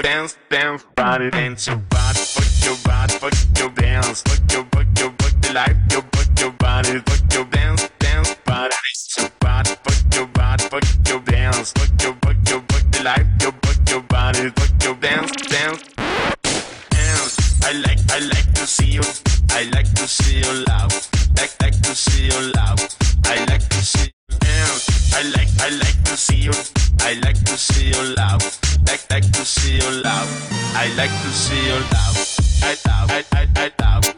dance, dance, body, dance your body, fuck your body, fuck your dance, fuck your, fuck your, fuck the life, your, fuck your body, fuck your dance, dance, body, dance your body, fuck your body, fuck your dance, fuck your, fuck your, fuck the life, your, fuck your body, fuck your dance, dance, dance. I like, I like to see you, I like to see you laugh, like, like to see you laugh, see you, I like to see you laugh like like to see you laugh. I like to see you laugh. I laugh. I I I laugh.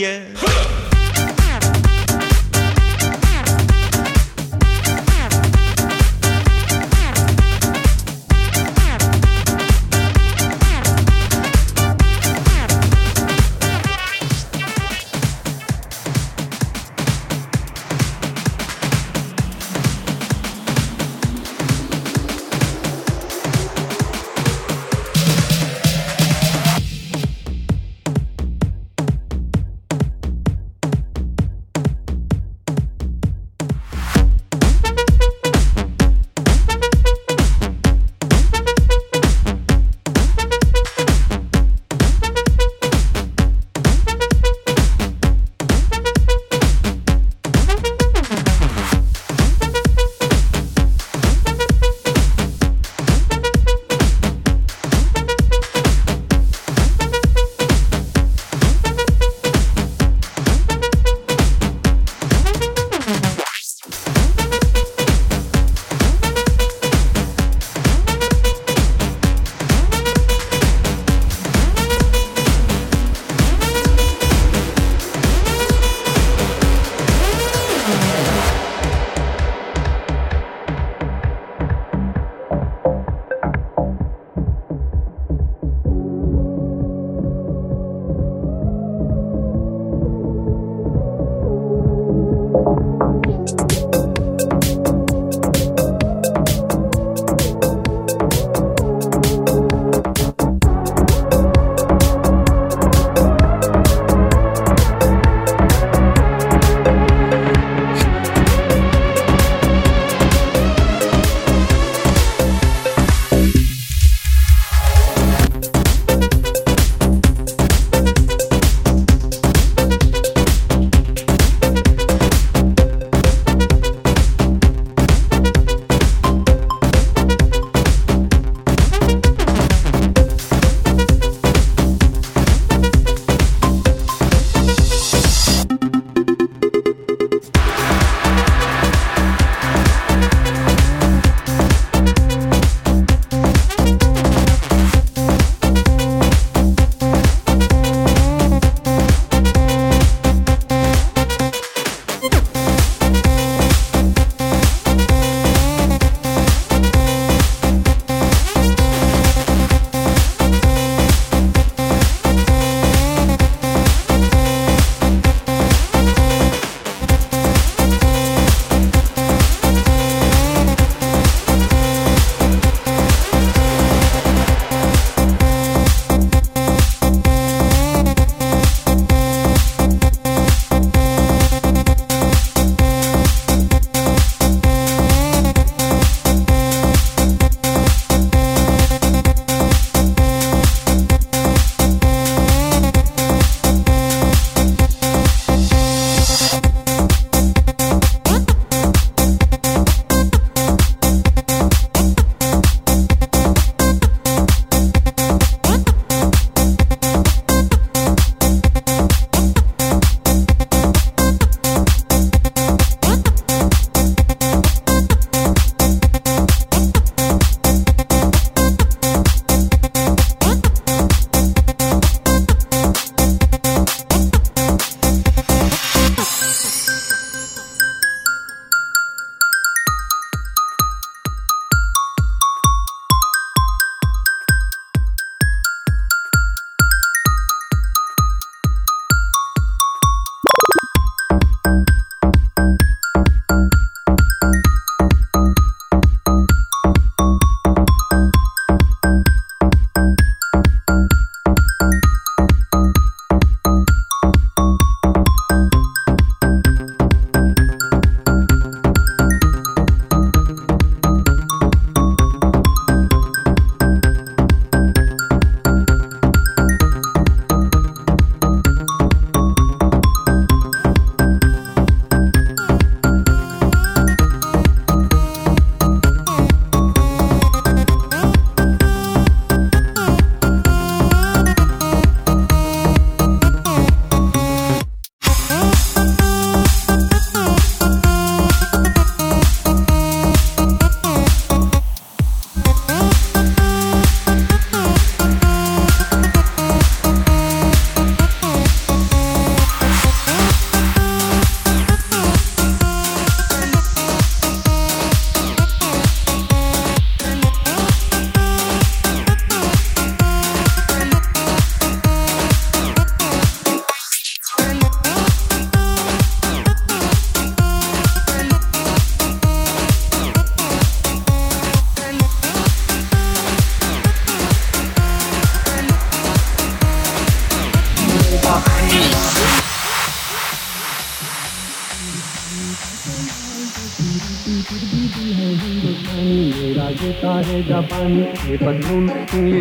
ia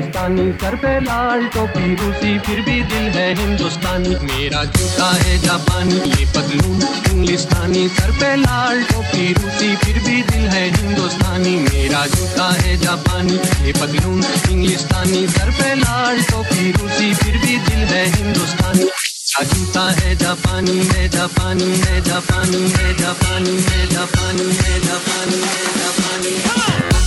इंग्लिस्तानी सर पे लाल टोपी रूसी फिर भी दिल है हिंदुस्तानी। मेरा जूता है जापानी, ये पतलून इंग्लिस्तानी। सर पे लाल टोपी रूसी फिर भी दिल है हिंदुस्तानी। मेरा जूता है जापानी, ये पतलून इंग्लिस्तानी। सर पे लाल टोपी रूसी फिर भी दिल है हिंदुस्तानी। जूता है जापानी है जापानी है जापानी है जापानी है जापानी है जापानी है जापानी।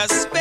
Outer space.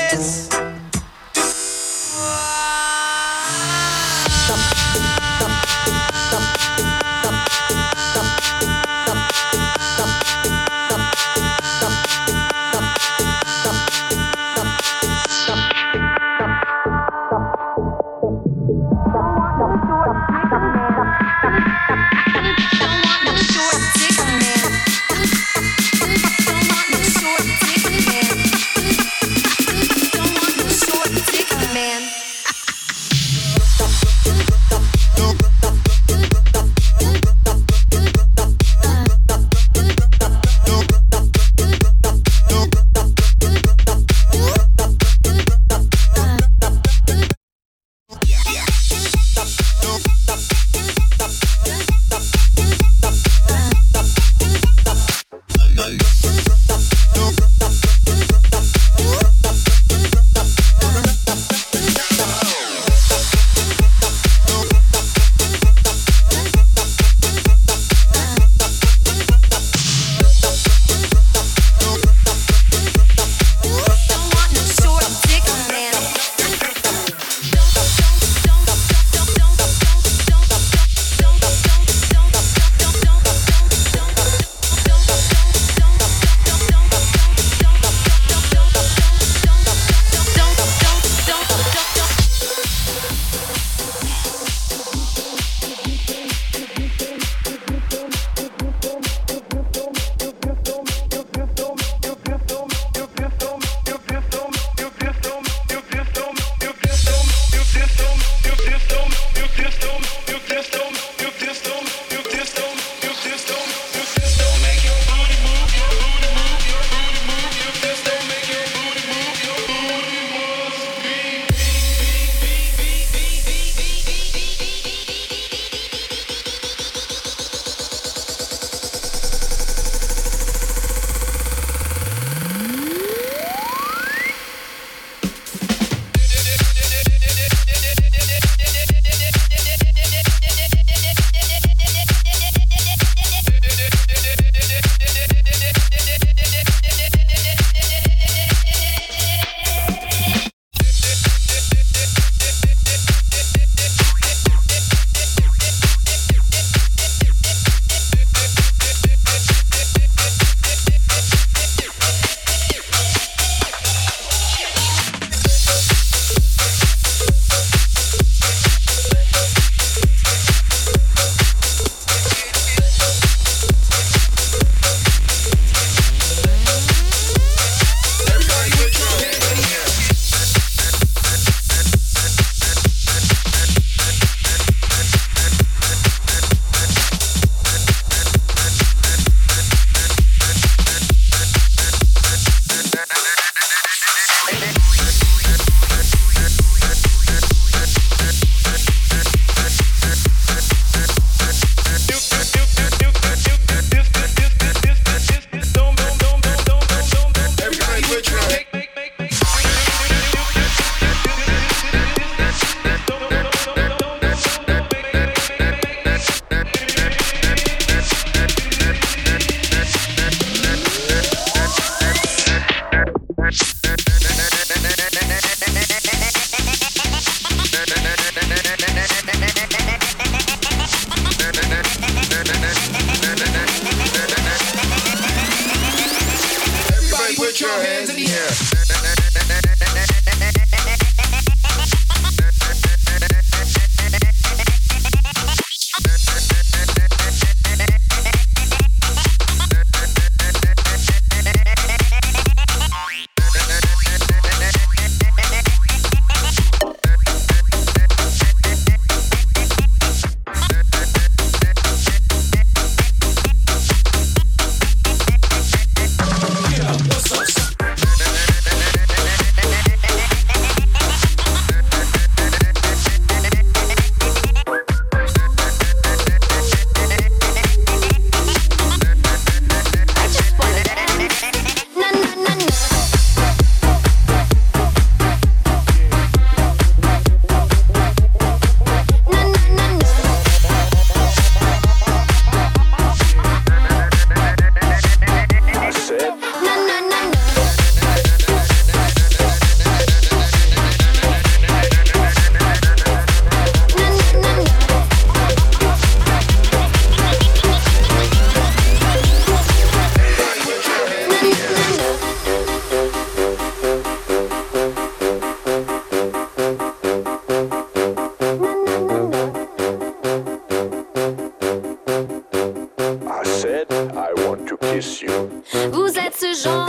Vous êtes ce genre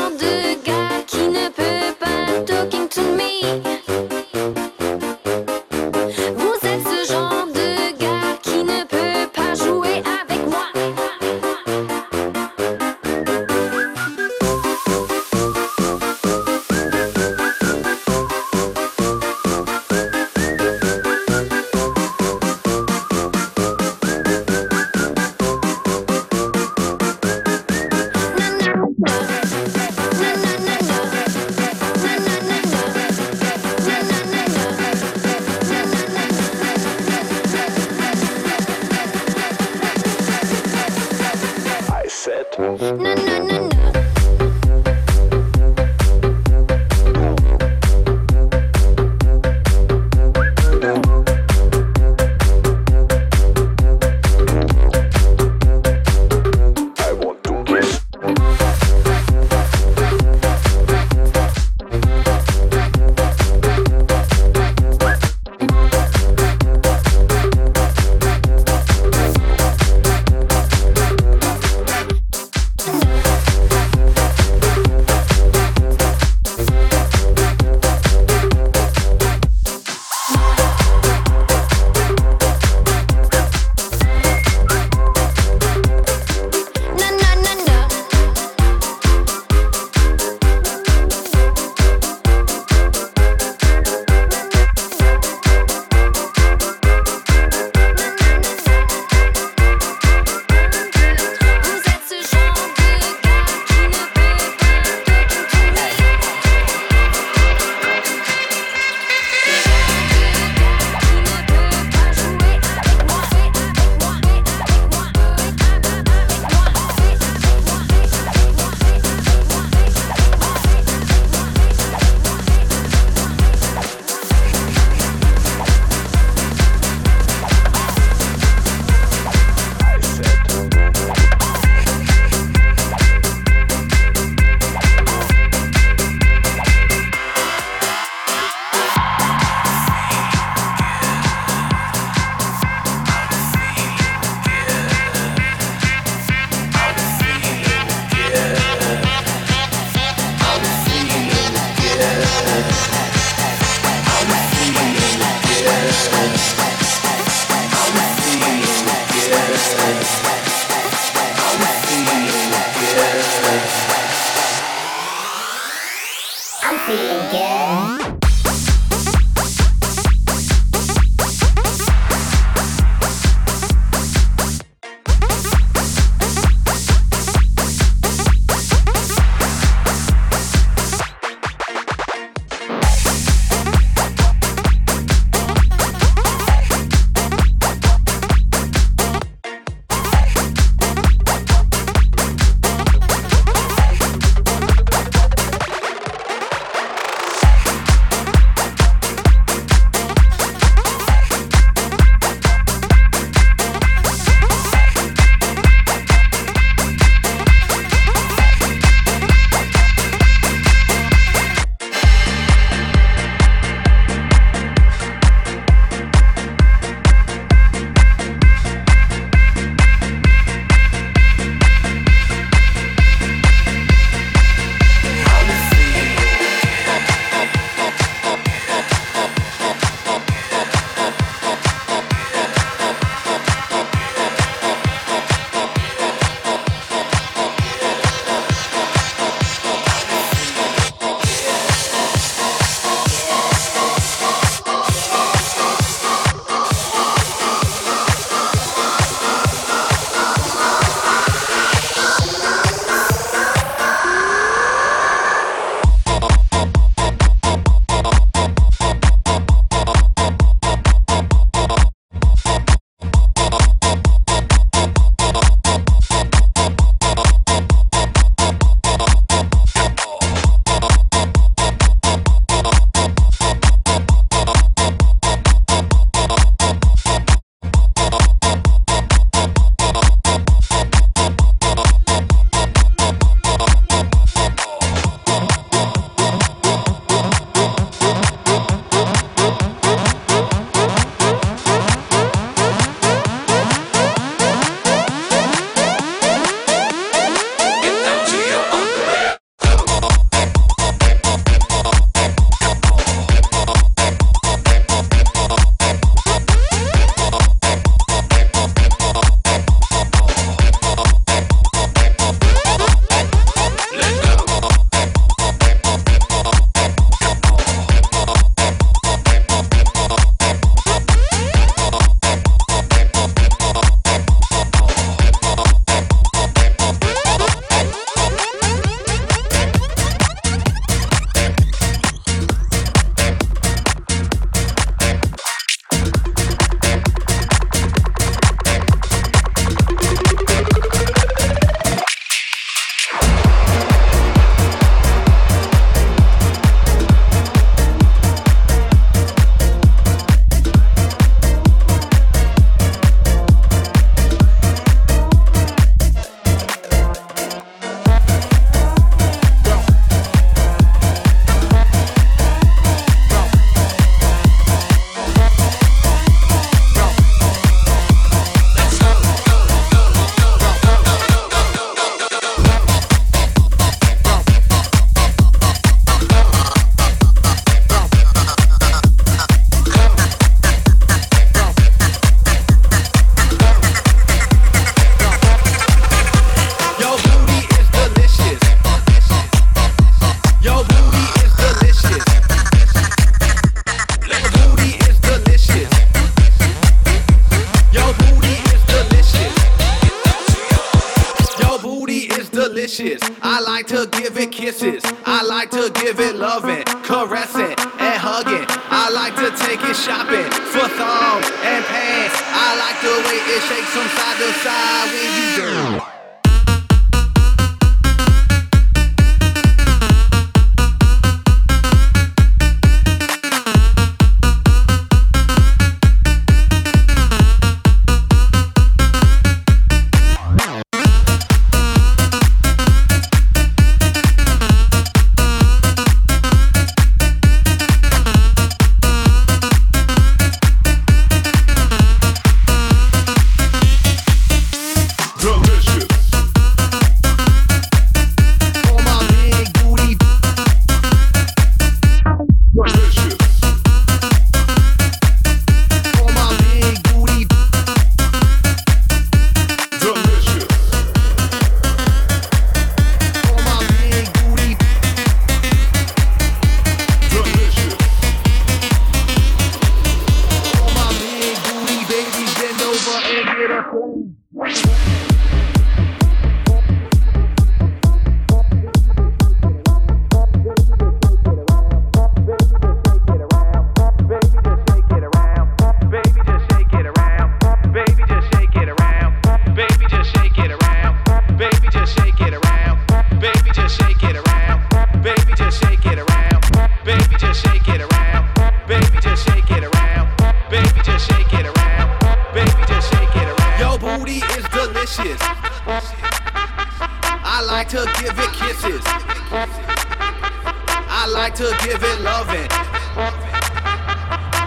to give it loving,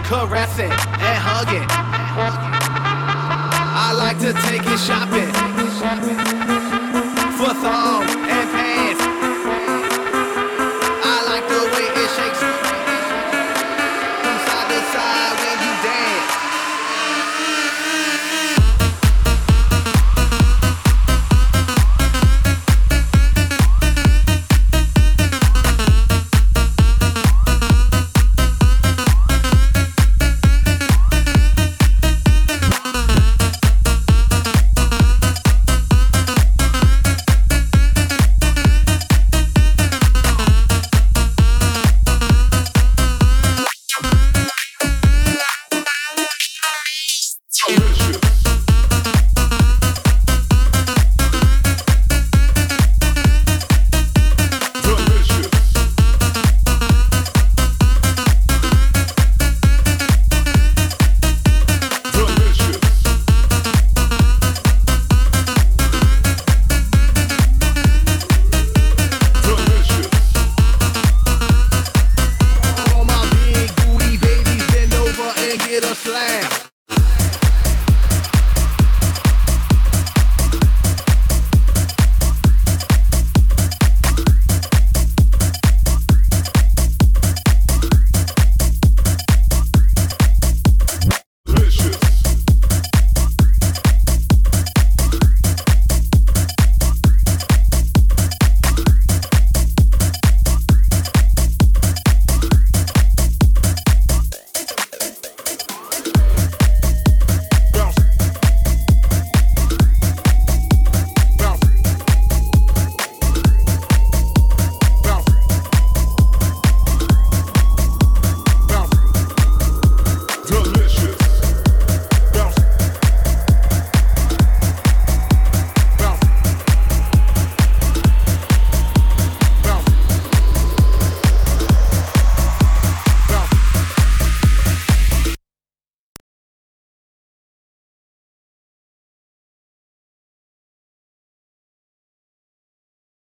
caressing and hugging. I like to take it shopping.